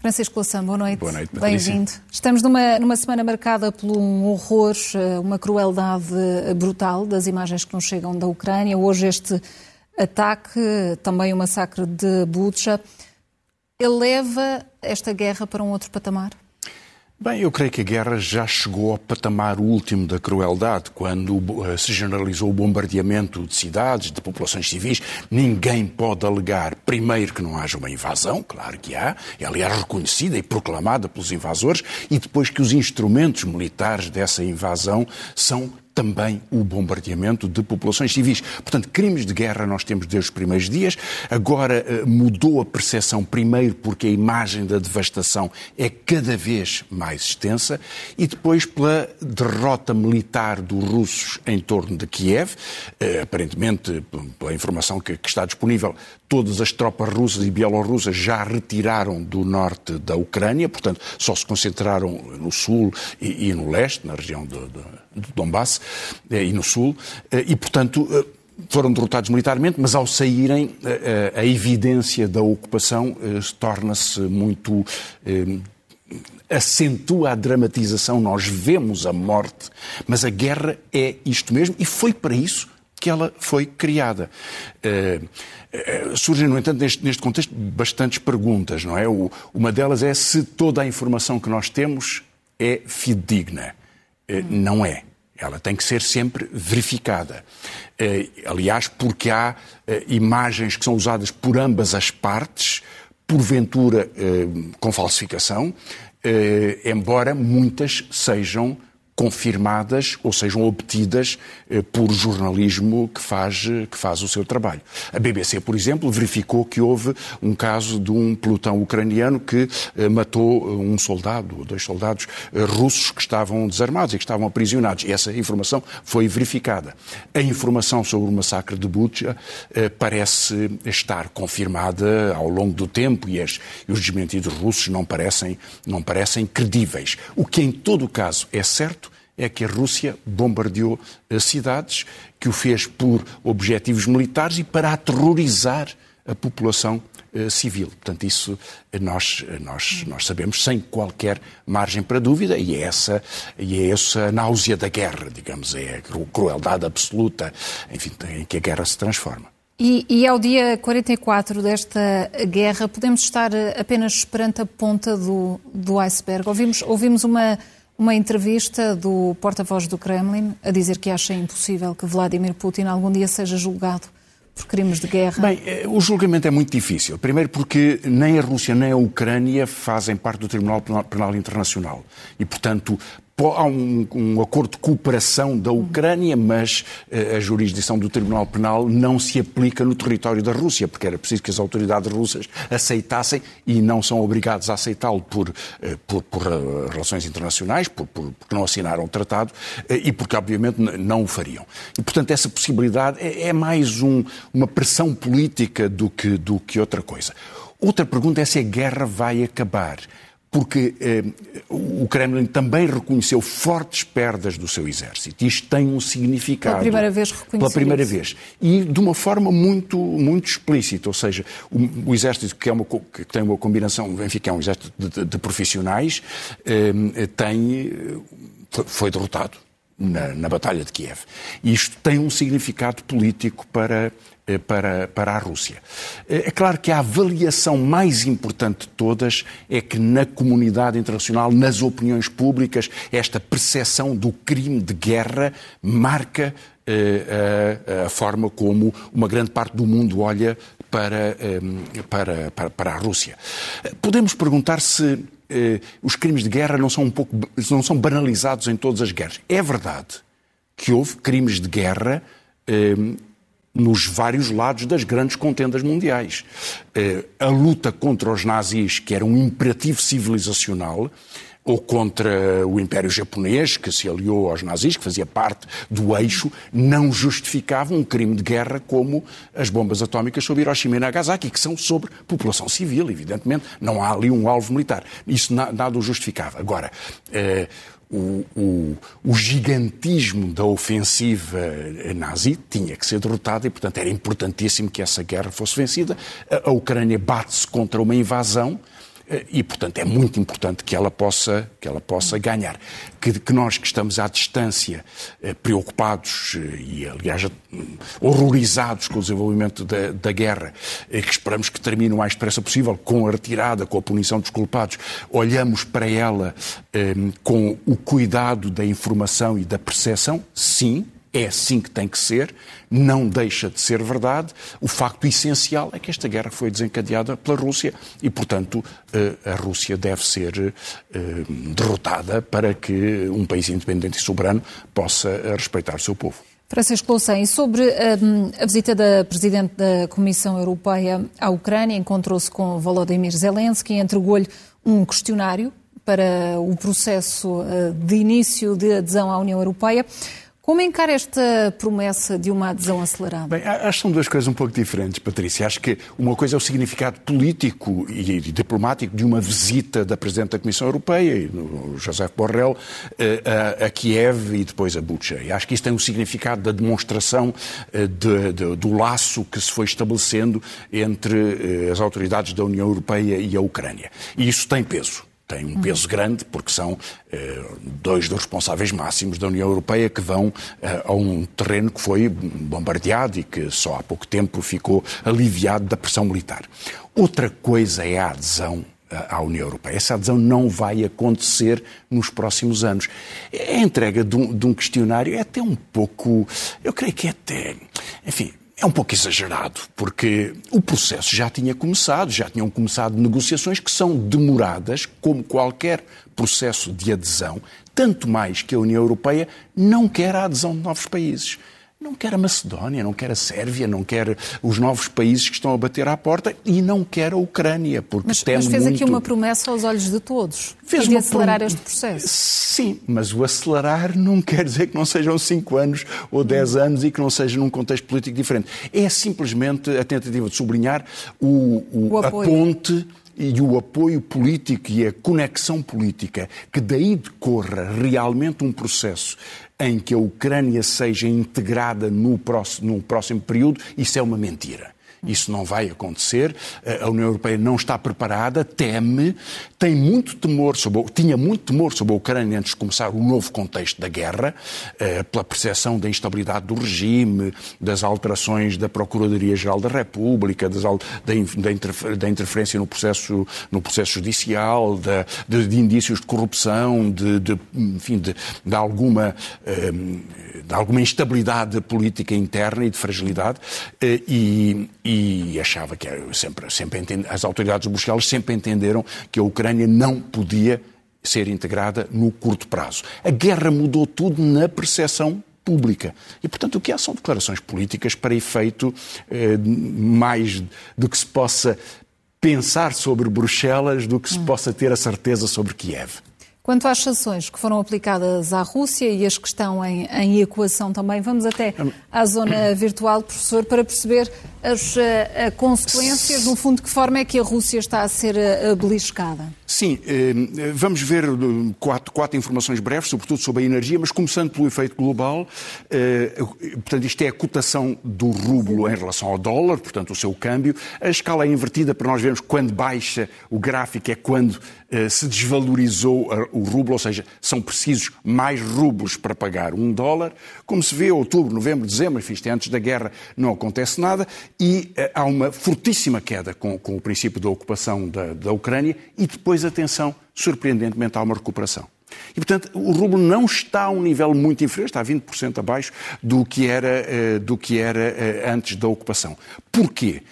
Francisco Louçã, boa noite. Boa noite, Bem-vindo. Estamos numa, numa semana marcada por um horror, eh, uma crueldade brutal das imagens que nos chegam da Ucrânia. Hoje este ataque, também o massacre de Bucha, eleva esta guerra para um outro patamar? Bem, eu creio que a guerra já chegou ao patamar último da crueldade, quando uh, se generalizou o bombardeamento de cidades, de populações civis. Ninguém pode alegar, primeiro, que não haja uma invasão, claro que há, é aliás reconhecida e proclamada pelos invasores, e depois que os instrumentos militares dessa invasão são também o bombardeamento de populações civis. Portanto, crimes de guerra nós temos desde os primeiros dias. Agora eh, mudou a percepção, primeiro porque a imagem da devastação é cada vez mais extensa e depois pela derrota militar dos russos em torno de Kiev. Eh, aparentemente, pela informação que está disponível, todas as tropas russas e bielorrussas já retiraram do norte da Ucrânia, portanto, só se concentraram no sul e, no leste, na região de, de do Donbass eh, e no sul, eh, e, portanto, eh, foram derrotados militarmente, mas ao saírem, a, evidência da ocupação torna-se muito. acentua a dramatização, nós vemos a morte, mas a guerra é isto mesmo e foi para isso que ela foi criada. surgem, no entanto, neste, neste, contexto, bastantes perguntas, não é? uma delas é se toda a informação que nós temos é fidedigna. Eh, não é. Ela tem que ser sempre verificada. Eh, aliás, porque há eh, imagens que são usadas por ambas as partes, porventura com falsificação, embora muitas sejam confirmadas ou sejam obtidas eh, por jornalismo que faz, que faz o seu trabalho. A BBC, por exemplo, verificou que houve um caso de um pelotão ucraniano que eh, matou eh, um soldado dois soldados russos que estavam desarmados e que estavam aprisionados. E essa informação foi verificada. A informação sobre o massacre de Bucha parece estar confirmada ao longo do tempo e, as, e os desmentidos russos não parecem, não parecem credíveis. O que, em todo caso, é certo é que a Rússia bombardeou cidades, que o fez por objetivos militares e para aterrorizar a população eh, civil. Portanto, isso nós, nós, nós sabemos sem qualquer margem para dúvida e é essa, e é essa náusea da guerra, digamos, é a crueldade absoluta, enfim, em que a guerra se transforma. E, e ao dia 44 desta guerra, podemos estar apenas perante a ponta do, do iceberg. Ouvimos, ouvimos uma uma entrevista do porta-voz do Kremlin a dizer que acha impossível que Vladimir Putin algum dia seja julgado por crimes de guerra? Bem, eh, o julgamento é muito difícil. Primeiro porque nem a Rússia nem a Ucrânia fazem parte do Tribunal Penal Internacional. E, portanto, há um, um, acordo de cooperação da Ucrânia, mas uh, a jurisdição do Tribunal Penal não se aplica no território da Rússia, porque era preciso que as autoridades russas aceitassem e não são obrigados a aceitá-lo por, uh, por, por uh, relações internacionais, por, por, porque não assinaram o tratado e porque, obviamente, não o fariam. E, portanto, essa possibilidade é, é mais um, uma pressão política do que, do que outra coisa. Outra pergunta é se a guerra vai acabar porque eh, o Kremlin também reconheceu fortes perdas do seu exército. Isto tem um significado. Pela primeira vez reconheceu Pela primeira vez. E de uma forma muito, muito explícita. Ou seja, o, o exército, que, é uma, que tem uma combinação, enfim, que é um exército de, de, de profissionais, eh, tem, foi derrotado. Na, na, Batalha de Kiev. Isto tem um significado político para, eh, para, para a Rússia. Eh, é claro que a avaliação mais importante de todas é que na comunidade internacional, nas opiniões públicas, esta percepção do crime de guerra marca eh, a, forma como uma grande parte do mundo olha para, para, para, para a Rússia. Podemos perguntar se os crimes de guerra não são um pouco não são banalizados em todas as guerras. É verdade que houve crimes de guerra nos vários lados das grandes contendas mundiais. Eh, a luta contra os nazis, que era um imperativo civilizacional, ou contra o Império Japonês, que se aliou aos nazis, que fazia parte do eixo, não justificava um crime de guerra como as bombas atómicas sobre Hiroshima e Nagasaki, que são sobre população civil, evidentemente. Não há ali um alvo militar. Isso nada o justificava. Agora, eh, o, o, o, gigantismo da ofensiva nazi tinha que ser derrotado e, portanto, era importantíssimo que essa guerra fosse vencida. A, a Ucrânia bate-se contra uma invasão e, portanto, é muito importante que ela possa, que ela possa ganhar. Que, que nós que estamos à distância, eh, preocupados eh, e, aliás, horrorizados com o desenvolvimento da, da guerra, que esperamos que termine o mais depressa possível, com a retirada, com a punição dos culpados, olhamos para ela com o cuidado da informação e da percepção, sim, é assim que tem que ser, não deixa de ser verdade. O facto essencial é que esta guerra foi desencadeada pela Rússia e, portanto, eh, a Rússia deve ser eh, derrotada para que um país independente e soberano possa eh, respeitar o seu povo. Francisco Loucem, sobre um, a visita da Presidente da Comissão Europeia à Ucrânia, encontrou-se com Volodymyr Zelensky e entregou-lhe um questionário para o processo de início de adesão à União Europeia. Como encara esta promessa de uma adesão acelerada? Bem, acho que são duas coisas um pouco diferentes, Patrícia. Acho que uma coisa é o significado político e diplomático de uma visita da Presidente da Comissão Europeia, José Borrell, eh, a, Kiev e depois a Bucha. E acho que isso tem um significado da demonstração eh, de, de, do laço que se foi estabelecendo entre eh, as autoridades da União Europeia e a Ucrânia. E isso tem peso tem um peso grande, porque são eh, dois dos responsáveis máximos da União Europeia que vão eh, a um terreno que foi bombardeado e que só há pouco tempo ficou aliviado da pressão militar. Outra coisa é a adesão eh, à União Europeia. Essa adesão não vai acontecer nos próximos anos. A entrega de um, de um questionário é até um pouco, eu creio que é até, enfim, é um pouco exagerado, porque o processo já tinha começado, já tinham começado negociações que são demoradas, como qualquer processo de adesão, tanto mais que a União Europeia não quer a adesão de novos países. Não quer a Macedónia, não quer a Sérvia, não quer os novos países que estão a bater à porta e não quer a Ucrânia, porque mas, teme Mas fez muito... aqui uma promessa aos olhos de todos, fez de acelerar prom... este processo. Sim, mas o acelerar não quer dizer que não sejam 5 anos ou 10 anos e que não seja num contexto político diferente. É simplesmente a tentativa de sublinhar o, o, o a ponte e o apoio político e a conexão política, que daí decorra realmente um processo em que a Ucrânia seja integrada no próximo, no próximo período, isso é uma mentira. Isso não vai acontecer. A União Europeia não está preparada, teme, tem muito temor sobre, tinha muito temor sobre a Ucrânia antes de começar o novo contexto da guerra, eh, pela percepção da instabilidade do regime, das alterações da Procuradoria-Geral da República, das, da, da, interferência no processo, no processo judicial, de, de, indícios de corrupção, de, de enfim, de, de alguma, eh, de alguma instabilidade política interna e de fragilidade. Eh, e, e achava que sempre, sempre as autoridades de Bruxelas sempre entenderam que a Ucrânia não podia ser integrada no curto prazo. A guerra mudou tudo na percepção pública. E, portanto, o que há são declarações políticas para efeito eh, mais do que se possa pensar sobre Bruxelas do que se hum. possa ter a certeza sobre Kiev. Quanto às sanções que foram aplicadas à Rússia e as que estão em, em equação também, vamos até à zona virtual, professor, para perceber as uh, consequências, no fundo, de que forma é que a Rússia está a ser uh, beliscada? Sim, vamos ver quatro, quatro, informações breves, sobretudo sobre a energia, mas começando pelo efeito global. Portanto, isto é a cotação do rublo em relação ao dólar, portanto, o seu câmbio. A escala é invertida para nós vermos quando baixa o gráfico, é quando se desvalorizou o rublo, ou seja, são precisos mais rublos para pagar um dólar. Como se vê, outubro, novembro, dezembro, enfim, é antes da guerra, não acontece nada e uh, há uma fortíssima queda com, com, o princípio da ocupação da, da Ucrânia e depois, atenção, surpreendentemente há uma recuperação. E, portanto, o rublo não está a um nível muito inferior, está a 20% abaixo do que era, uh, do que era antes da ocupação. Porquê?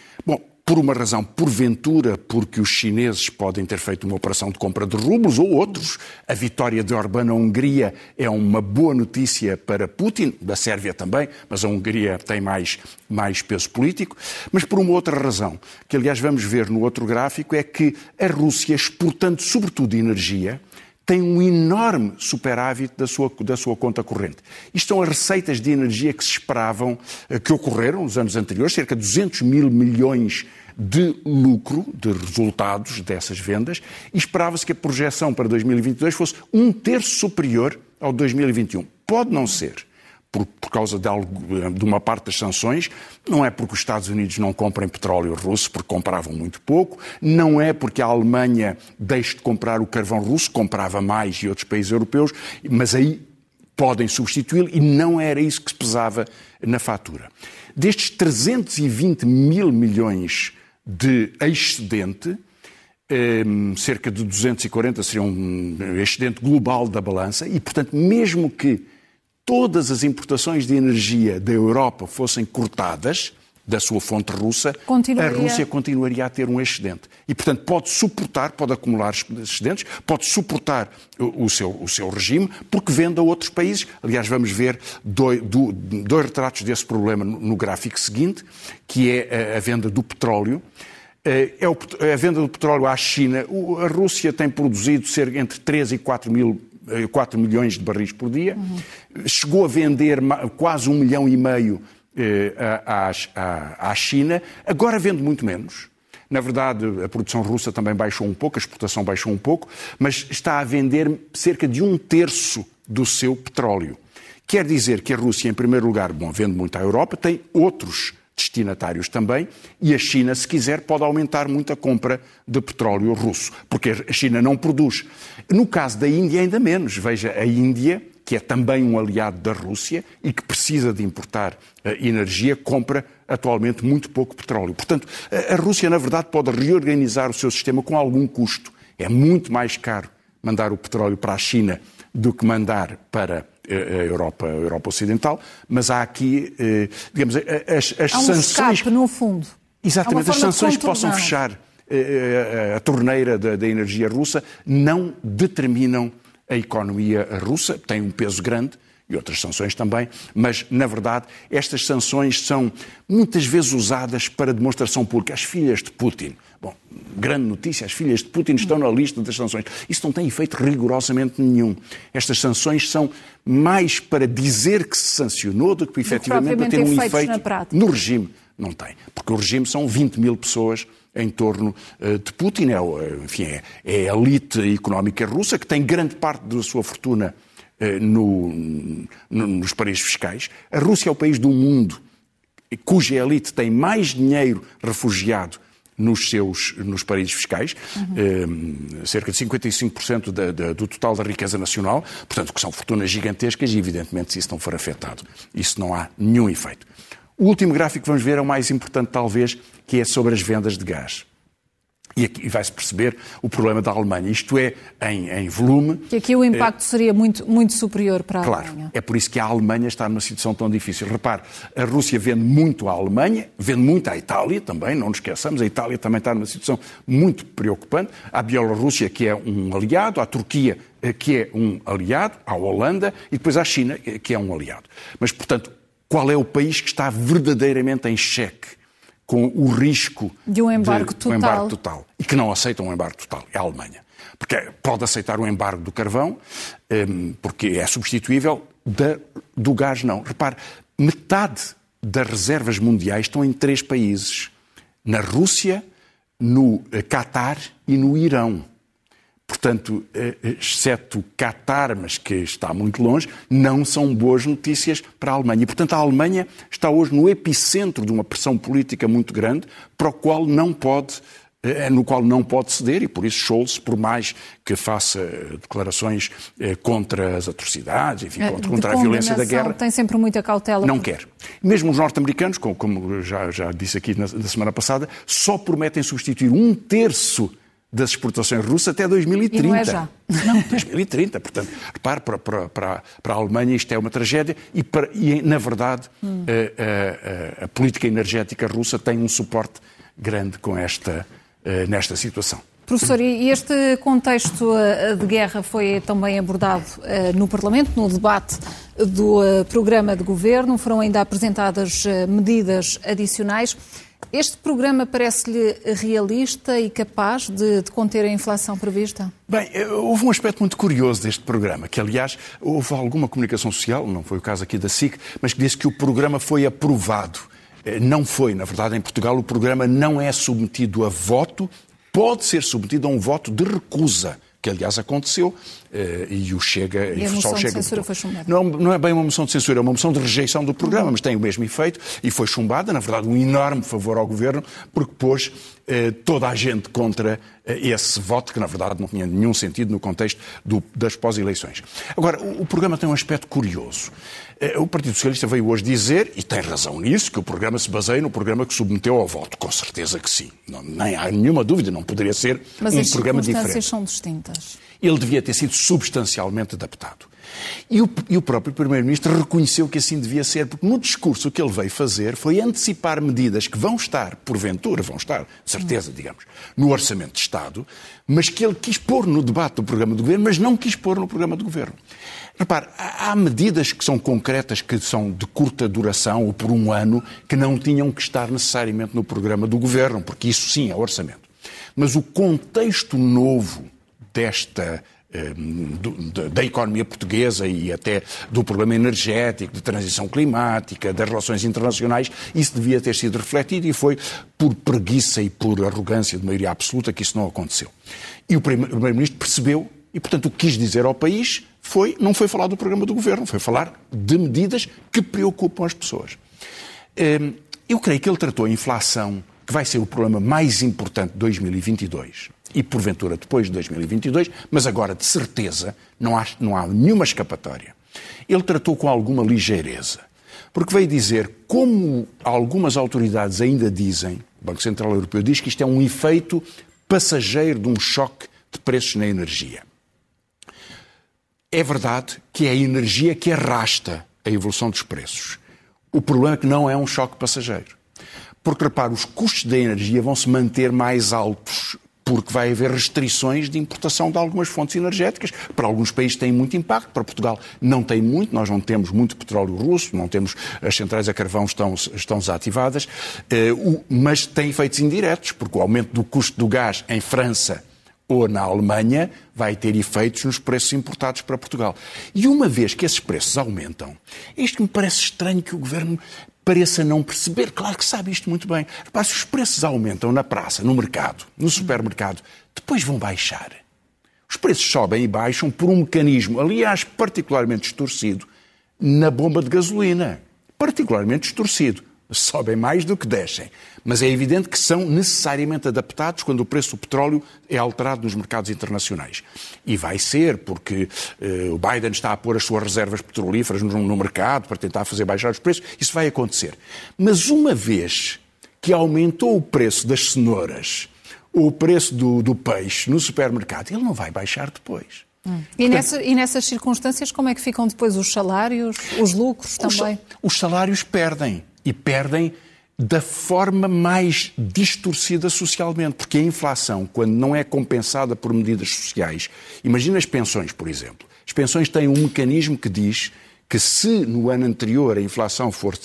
Por uma razão, porventura, porque os chineses podem ter feito uma operação de compra de rublos ou outros. A vitória de Orbán na Hungria é uma boa notícia para Putin, da Sérvia também, mas a Hungria tem mais, mais peso político. Mas por uma outra razão, que aliás vamos ver no outro gráfico, é que a Rússia, exportando sobretudo energia, tem um enorme superávit da sua, da sua conta corrente. Isto são as receitas de energia que se esperavam, eh, que ocorreram nos anos anteriores, cerca de 200 mil milhões de lucro, de resultados dessas vendas, e esperava-se que a projeção para 2022 fosse um terço superior ao 2021. Pode não ser, por, por causa de, algo, de, uma parte das sanções, não é porque os Estados Unidos não comprem petróleo russo, porque compravam muito pouco, não é porque a Alemanha deixe de comprar o carvão russo, comprava mais e outros países europeus, mas aí podem substituí-lo e não era isso que se pesava na fatura. Destes 320 mil milhões de excedente, ehm, cerca de 240 seria um excedente global da balança e, portanto, mesmo que todas as importações de energia da Europa fossem cortadas da sua fonte russa, a Rússia continuaria a ter um excedente. E, portanto, pode suportar, pode acumular excedentes, pode suportar o, seu, o seu regime, porque vende a outros países. Aliás, vamos ver dois, dois retratos desse problema no gráfico seguinte, que é a, a venda do petróleo. Eh, é a venda do petróleo à China. A Rússia tem produzido cerca entre 3 e 4 mil 4 milhões de barris por dia, uhum. chegou a vender quase um milhão e meio eh, à, à, à China, agora vende muito menos. Na verdade, a produção russa também baixou um pouco, a exportação baixou um pouco, mas está a vender cerca de um terço do seu petróleo. Quer dizer que a Rússia, em primeiro lugar, bom, vende muito à Europa, tem outros destinatários também, e a China, se quiser, pode aumentar muito a compra de petróleo russo, porque a China não produz. No caso da Índia, ainda menos. Veja, a Índia, que é também um aliado da Rússia e que precisa de importar uh, energia, compra atualmente muito pouco petróleo. Portanto, a Rússia, na verdade, pode reorganizar o seu sistema com algum custo. É muito mais caro mandar o petróleo para a China do que mandar para a Europa, a Europa Ocidental, mas há aqui, eh, digamos, as, as há um sanções. Escape, no fundo. Exatamente, as sanções que possam fechar eh, a torneira da, da energia russa não determinam a economia russa, tem um peso grande, e outras sanções também, mas, na verdade, estas sanções são muitas vezes usadas para demonstração pública. As filhas de Putin, bom, grande notícia, as filhas de Putin estão na lista das sanções. Isso não tem efeito rigorosamente nenhum. Estas sanções são mais para dizer que se sancionou do que efetivamente para ter um efeito no regime. Não tem, porque o regime são 20 mil pessoas em torno uh, de Putin. É, enfim, é, é a elite económica russa que tem grande parte da sua fortuna no, no, nos paraísos fiscais. A Rússia é o país do mundo cuja elite tem mais dinheiro refugiado nos seus nos paraísos fiscais, uhum. cerca de 55% da, da, do total da riqueza nacional, portanto, que são fortunas gigantescas e, evidentemente, se isso não for afetado, isso não há nenhum efeito. O último gráfico que vamos ver é o mais importante, talvez, que é sobre as vendas de gás. E aqui vai-se perceber o problema da Alemanha. Isto é, em, em volume. Que aqui o impacto é, seria muito, muito superior para a claro, Alemanha. É por isso que a Alemanha está numa situação tão difícil. Repare, a Rússia vende muito à Alemanha, vende muito à Itália também, não nos esqueçamos. A Itália também está numa situação muito preocupante. A Bielorrússia, que é um aliado, a Turquia, eh, que é um aliado, a Holanda e depois a China, eh, que é um aliado. Mas, portanto, qual é o país que está verdadeiramente em xeque? Com o risco de um embargo, de, total. Um embargo total. E que não aceitam um embargo total. É a Alemanha. Porque pode aceitar o um embargo do carvão, hum, porque é substituível, da, do gás não. Repare, metade das reservas mundiais estão em três países: na Rússia, no Catar e no Irão. Portanto, eh, exceto o Qatar, mas que está muito longe, não são boas notícias para a Alemanha. E, portanto, a Alemanha está hoje no epicentro de uma pressão política muito grande, para o qual não pode eh, no qual não pode ceder e por isso Scholz, por mais que faça declarações eh, contra as atrocidades, enfim, contra, contra a violência da guerra, tem sempre muita cautela. Não quer. Mesmo os norte-americanos, como, como já, já, disse aqui na, na semana passada, só prometem substituir um terço das exportações russas até 2030. E não é já. Não, 2030. Portanto, repare, para, para, para, para a Alemanha isto é uma tragédia e, para, e na verdade, hum. a, a, a, política energética russa tem um suporte grande com esta, eh, nesta situação. Professor, e este contexto eh, de guerra foi também abordado eh, no Parlamento, no debate do programa de governo. Foram ainda apresentadas medidas adicionais. Este programa parece-lhe realista e capaz de, de, conter a inflação prevista? Bem, eh, houve um aspecto muito curioso deste programa, que aliás houve alguma comunicação social, não foi o caso aqui da SIC, mas que disse que o programa foi aprovado. Eh, não foi, na verdade, em Portugal o programa não é submetido a voto, pode ser submetido a um voto de recusa que aliás aconteceu, eh, e o Chega... E a moção de censura foi chumbada? Não, não é bem uma moção de censura, é uma moção de rejeição do programa, uhum. mas tem o mesmo efeito e foi chumbada, na verdade, um enorme favor ao Governo, porque pôs toda a gente contra eh, esse voto, que na verdade não tinha nenhum sentido no contexto do, das pós-eleições. Agora, o, o, programa tem um aspecto curioso. o Partido Socialista veio hoje dizer, e tem razão nisso, que o programa se baseia no programa que submeteu ao voto. Com certeza que sim. Não, nem há nenhuma dúvida, não poderia ser mas um programa diferente. Mas as circunstâncias são distintas ele devia ter sido substancialmente adaptado. E o, e o próprio Primeiro-Ministro reconheceu que assim devia ser, porque no discurso que ele veio fazer foi antecipar medidas que vão estar, porventura, vão estar, certeza, digamos, no Orçamento de Estado, mas que ele quis pôr no debate do programa do Governo, mas não quis pôr no programa do Governo. Repare, há medidas que são concretas, que são de curta duração ou por um ano, que não tinham que estar necessariamente no programa do Governo, porque isso sim é orçamento. Mas o contexto novo desta ehm, da economia portuguesa e até do problema energético, de transição climática, das relações internacionais, isso devia ter sido refletido e foi por preguiça e por arrogância de maioria absoluta que isso não aconteceu. E o Primeiro-Ministro percebeu e, portanto, o que quis dizer ao país foi, não foi falar do programa do Governo, foi falar de medidas que preocupam as pessoas. Ehm, eu creio que ele tratou a inflação, que vai ser o problema mais importante de 2022, e porventura depois de 2022, mas agora de certeza não há, não há nenhuma escapatória. Ele tratou com alguma ligeireza, porque veio dizer, como algumas autoridades ainda dizem, o Banco Central Europeu diz que isto é um efeito passageiro de um choque de preços na energia. É verdade que é a energia que arrasta a evolução dos preços. O problema é que não é um choque passageiro. Porque, repare, os custos da energia vão se manter mais altos porque vai haver restrições de importação de algumas fontes energéticas. Para alguns países tem muito impacto, para Portugal não tem muito, nós não temos muito petróleo russo, não temos, as centrais a carvão estão, estão desativadas, eh, mas tem efeitos indiretos, porque o aumento do custo do gás em França ou na Alemanha vai ter efeitos nos preços importados para Portugal. E uma vez que esses preços aumentam, isto me parece estranho que o governo pareça não perceber. Claro que sabe isto muito bem. Repare, se os preços aumentam na praça, no mercado, no supermercado, depois vão baixar. Os preços sobem e baixam por um mecanismo, aliás, particularmente distorcido, na bomba de gasolina. Particularmente distorcido sobem mais do que descem. Mas é evidente que são necessariamente adaptados quando o preço do petróleo é alterado nos mercados internacionais. E vai ser, porque uh, o Biden está a pôr as suas reservas petrolíferas no, no mercado para tentar fazer baixar os preços. Isso vai acontecer. Mas uma vez que aumentou o preço das cenouras, o preço do, do peixe no supermercado, ele não vai baixar depois. Hum. E, Portanto, nessa, e, nessas circunstâncias, como é que ficam depois os salários, os lucros também? Os, os salários perdem e perdem da forma mais distorcida socialmente, porque a inflação, quando não é compensada por medidas sociais, imagina as pensões, por exemplo. As pensões têm um mecanismo que diz que se no ano anterior a inflação for,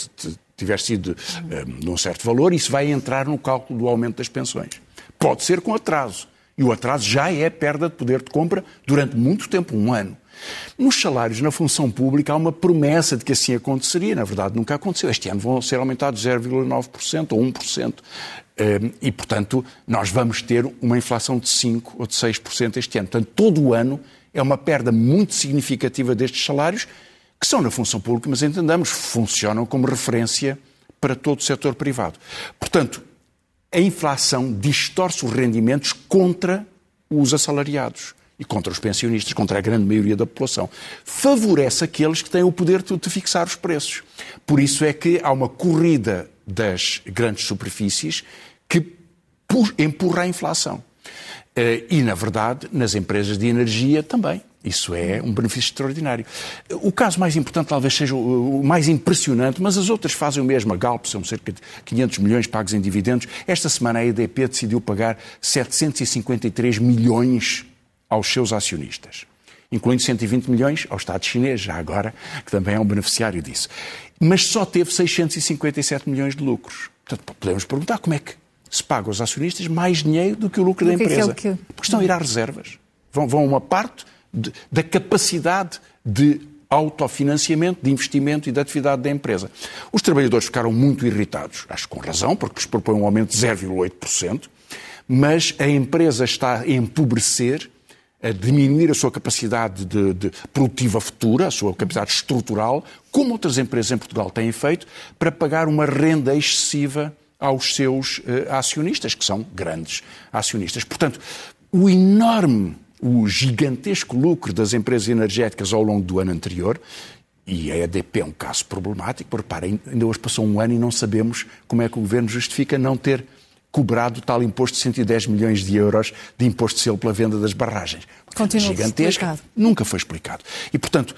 tiver sido um, de um certo valor, isso vai entrar no cálculo do aumento das pensões. Pode ser com atraso. E o atraso já é perda de poder de compra durante muito tempo, um ano. Nos salários na função pública há uma promessa de que assim aconteceria. Na verdade, nunca aconteceu. Este ano vão ser aumentados 0,9% ou 1%. Ehm, e, portanto, nós vamos ter uma inflação de 5% ou de 6% este ano. Portanto, todo o ano é uma perda muito significativa destes salários, que são na função pública, mas entendamos, funcionam como referência para todo o setor privado. Portanto, a inflação distorce os rendimentos contra os assalariados e contra os pensionistas, contra a grande maioria da população. Favorece aqueles que têm o poder de fixar os preços. Por isso é que há uma corrida das grandes superfícies que empurra a inflação. Eh, e, na verdade, nas empresas de energia também. Isso é um benefício extraordinário. O caso mais importante talvez seja o mais impressionante, mas as outras fazem o mesmo. A Galp são cerca de 500 milhões pagos em dividendos. Esta semana a EDP decidiu pagar 753 milhões aos seus acionistas, incluindo 120 milhões ao Estado chinês, já agora, que também é um beneficiário disso. Mas só teve 657 milhões de lucros. Portanto, podemos perguntar como é que se paga aos acionistas mais dinheiro do que o lucro da empresa. É que... Porque estão a ir às reservas. Vão, vão uma parte de, da capacidade de autofinanciamento, de investimento e de atividade da empresa. Os trabalhadores ficaram muito irritados, acho que com razão, porque lhes propõe um aumento de 0,8%, mas a empresa está a empobrecer, a diminuir a sua capacidade de, de produtiva futura, a sua capacidade estrutural, como outras empresas em Portugal têm feito, para pagar uma renda excessiva aos seus uh, acionistas, que são grandes acionistas. Portanto, o enorme o gigantesco lucro das empresas energéticas ao longo do ano anterior, e a EDP é um caso problemático, reparem, ainda hoje passou um ano e não sabemos como é que o Governo justifica não ter cobrado tal imposto de 110 milhões de euros de imposto de selo pela venda das barragens. Continua gigantesco, explicado. nunca foi explicado. E, portanto,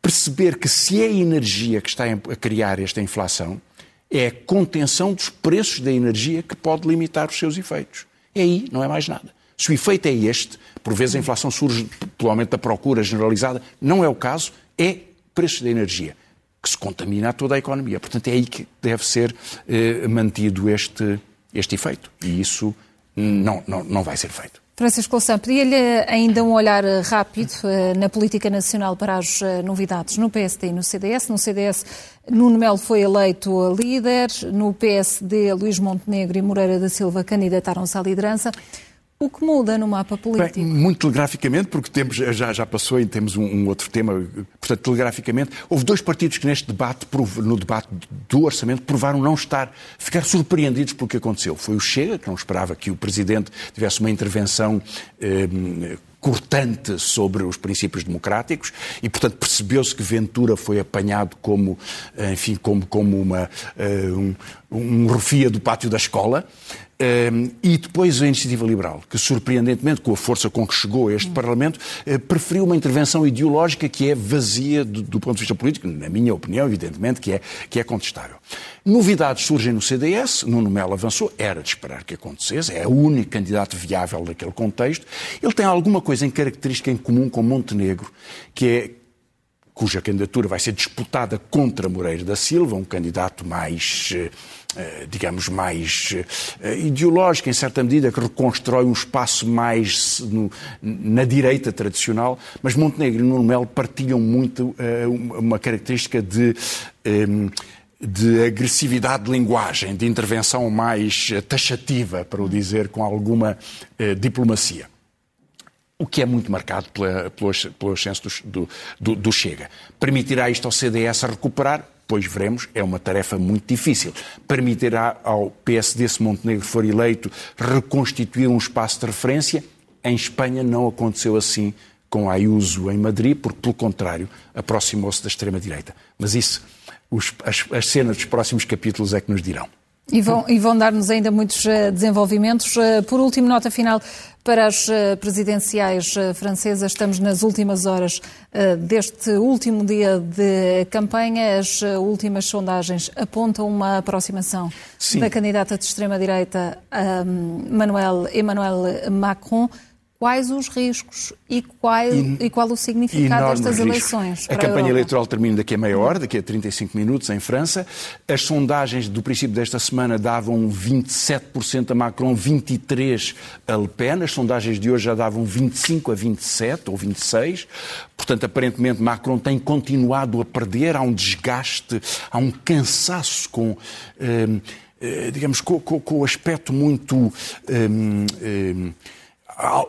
perceber que se é a energia que está a criar esta inflação, é a contenção dos preços da energia que pode limitar os seus efeitos. É aí, não é mais nada. Se o efeito é este, por vezes a inflação surge pelo aumento da procura generalizada, não é o caso, é preços da energia, que se contamina a toda a economia. Portanto, é aí que deve ser eh, mantido este, este efeito. E isso não, não, não vai ser feito. Francisco Louçã, pedia-lhe ainda um olhar rápido uh, na política nacional para as uh, novidades no PSD e no CDS. No CDS, Nuno Melo foi eleito líder, no PSD, Luís Montenegro e Moreira da Silva candidataram-se à liderança. O que muda no mapa político? Bem, muito telegraficamente, porque temos, já, já passou e temos um, um, outro tema, portanto, telegraficamente, houve dois partidos que neste debate, no debate do orçamento, provaram não estar, ficar surpreendidos pelo que aconteceu. Foi o Chega, que não esperava que o Presidente tivesse uma intervenção eh, cortante sobre os princípios democráticos e, portanto, percebeu-se que Ventura foi apanhado como, enfim, como, como uma, uh, um, um refia do pátio da escola. Um, e depois a Iniciativa Liberal, que surpreendentemente, com a força com que chegou a este Parlamento, uh, preferiu uma intervenção ideológica que é vazia do, do, ponto de vista político, na minha opinião, evidentemente, que é, que é contestável. Novidades surgem no CDS, Nuno Melo avançou, era de esperar que acontecesse, é o único candidato viável naquele contexto. Ele tem alguma coisa em característica em comum com Montenegro, que é cuja candidatura vai ser disputada contra Moreira da Silva, um candidato mais uh, eh, digamos, mais eh, ideológica, em certa medida, que reconstrói um espaço mais no, na direita tradicional, mas Montenegro e Nuno Melo partilham muito eh, uma característica de de agressividade de linguagem, de intervenção mais taxativa, para o dizer com alguma diplomacia. O que é muito marcado pelo ascenso do, do, do Chega. Permitirá isto ao CDS a recuperar? Pois veremos, é uma tarefa muito difícil. Permitirá ao PSD, se Montenegro for eleito, reconstituir um espaço de referência? Em Espanha não aconteceu assim com Ayuso em Madrid, porque, pelo contrário, aproximou-se da extrema-direita. Mas isso, os, as, as cenas dos próximos capítulos é que nos dirão. E vão, e vão dar-nos ainda muitos uh, desenvolvimentos. Uh, por último, nota final para as uh, presidenciais francesas. Estamos nas últimas horas deste último dia de campanha. As últimas sondagens apontam uma aproximação Sim. da candidata de extrema-direita, Manuel, Emmanuel Macron. Quais os riscos e qual, e qual o significado destas eleições? A campanha a eleitoral termina daqui a meia hora, daqui a 35 minutos, em França. As sondagens do princípio desta semana davam 27% a Macron, 23% a Le Pen. As sondagens de hoje já davam 25% a 27% ou 26%. Portanto, aparentemente, Macron tem continuado a perder. Há um desgaste, há um cansaço com. Eh, eh, digamos, com, com, com o aspecto muito. Eh,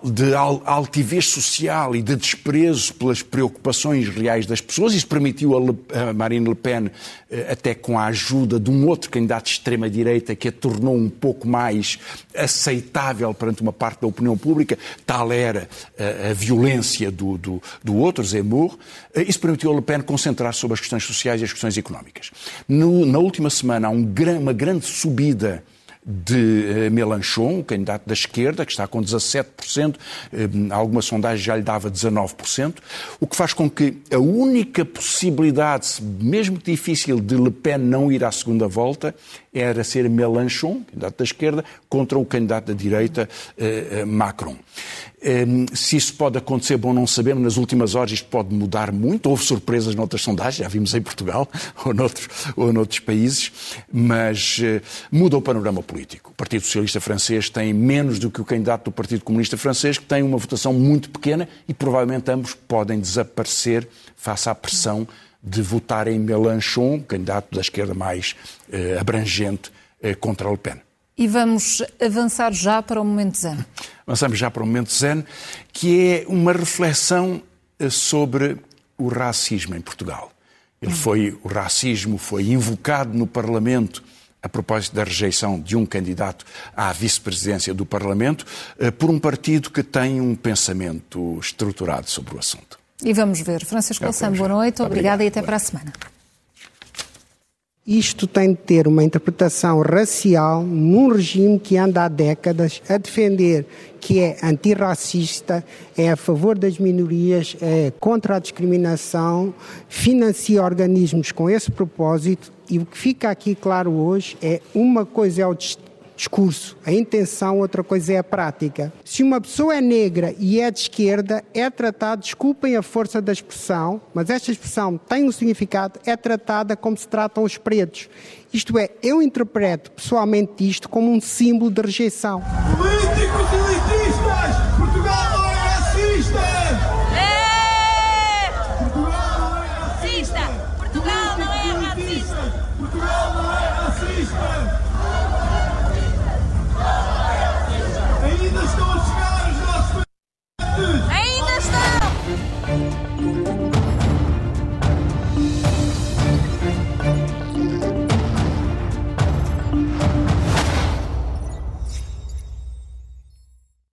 de altivez social e de desprezo pelas preocupações reais das pessoas. Isso permitiu a, Marine Le Pen, eh, até com a ajuda de um outro candidato de extrema-direita, que a tornou um pouco mais aceitável perante uma parte da opinião pública. Tal era a, eh, a violência do, do, do, outro, Zemmour. Eh, isso permitiu a Le Pen concentrar-se sobre as questões sociais e as questões económicas. No, na última semana há um, uma grande subida de eh, Mélenchon, o candidato da esquerda, que está com 17%, eh, alguma sondagem já lhe dava 19%, o que faz com que a única possibilidade, mesmo difícil, de Le Pen não ir à segunda volta, era ser Mélenchon, candidato da esquerda, contra o candidato da direita, eh, Macron. Ehm, se isso pode acontecer, bom, não sabemos. Nas últimas horas isto pode mudar muito. Houve surpresas noutras sondagens, já vimos em Portugal ou noutros, ou noutros países, mas uh, muda o panorama político. O Partido Socialista Francês tem menos do que o candidato do Partido Comunista Francês, que tem uma votação muito pequena e provavelmente ambos podem desaparecer face à pressão de votar em Mélenchon, candidato da esquerda mais uh, abrangente, uh, contra Le Pen. E vamos avançar já para o momento zen. Avançamos já para o momento zen, que é uma reflexão eh, sobre o racismo em Portugal. Ele foi, o racismo foi invocado no Parlamento a propósito da rejeição de um candidato à vice-presidência do Parlamento eh, por um partido que tem um pensamento estruturado sobre o assunto. E vamos ver. Francisco Alçam, boa noite, obrigada e até para a semana. Isto tem de ter uma interpretação racial num regime que anda há décadas a defender que é antirracista, é a favor das minorias, é contra a discriminação, financia organismos com esse propósito e o que fica aqui claro hoje é uma coisa é o discurso, a intenção, outra coisa é a prática. Se uma pessoa é negra e é de esquerda, é tratada, desculpem a força da expressão, mas esta expressão tem um significado, é tratada como se tratam os pretos. Isto é, eu interpreto pessoalmente isto como um símbolo de rejeição.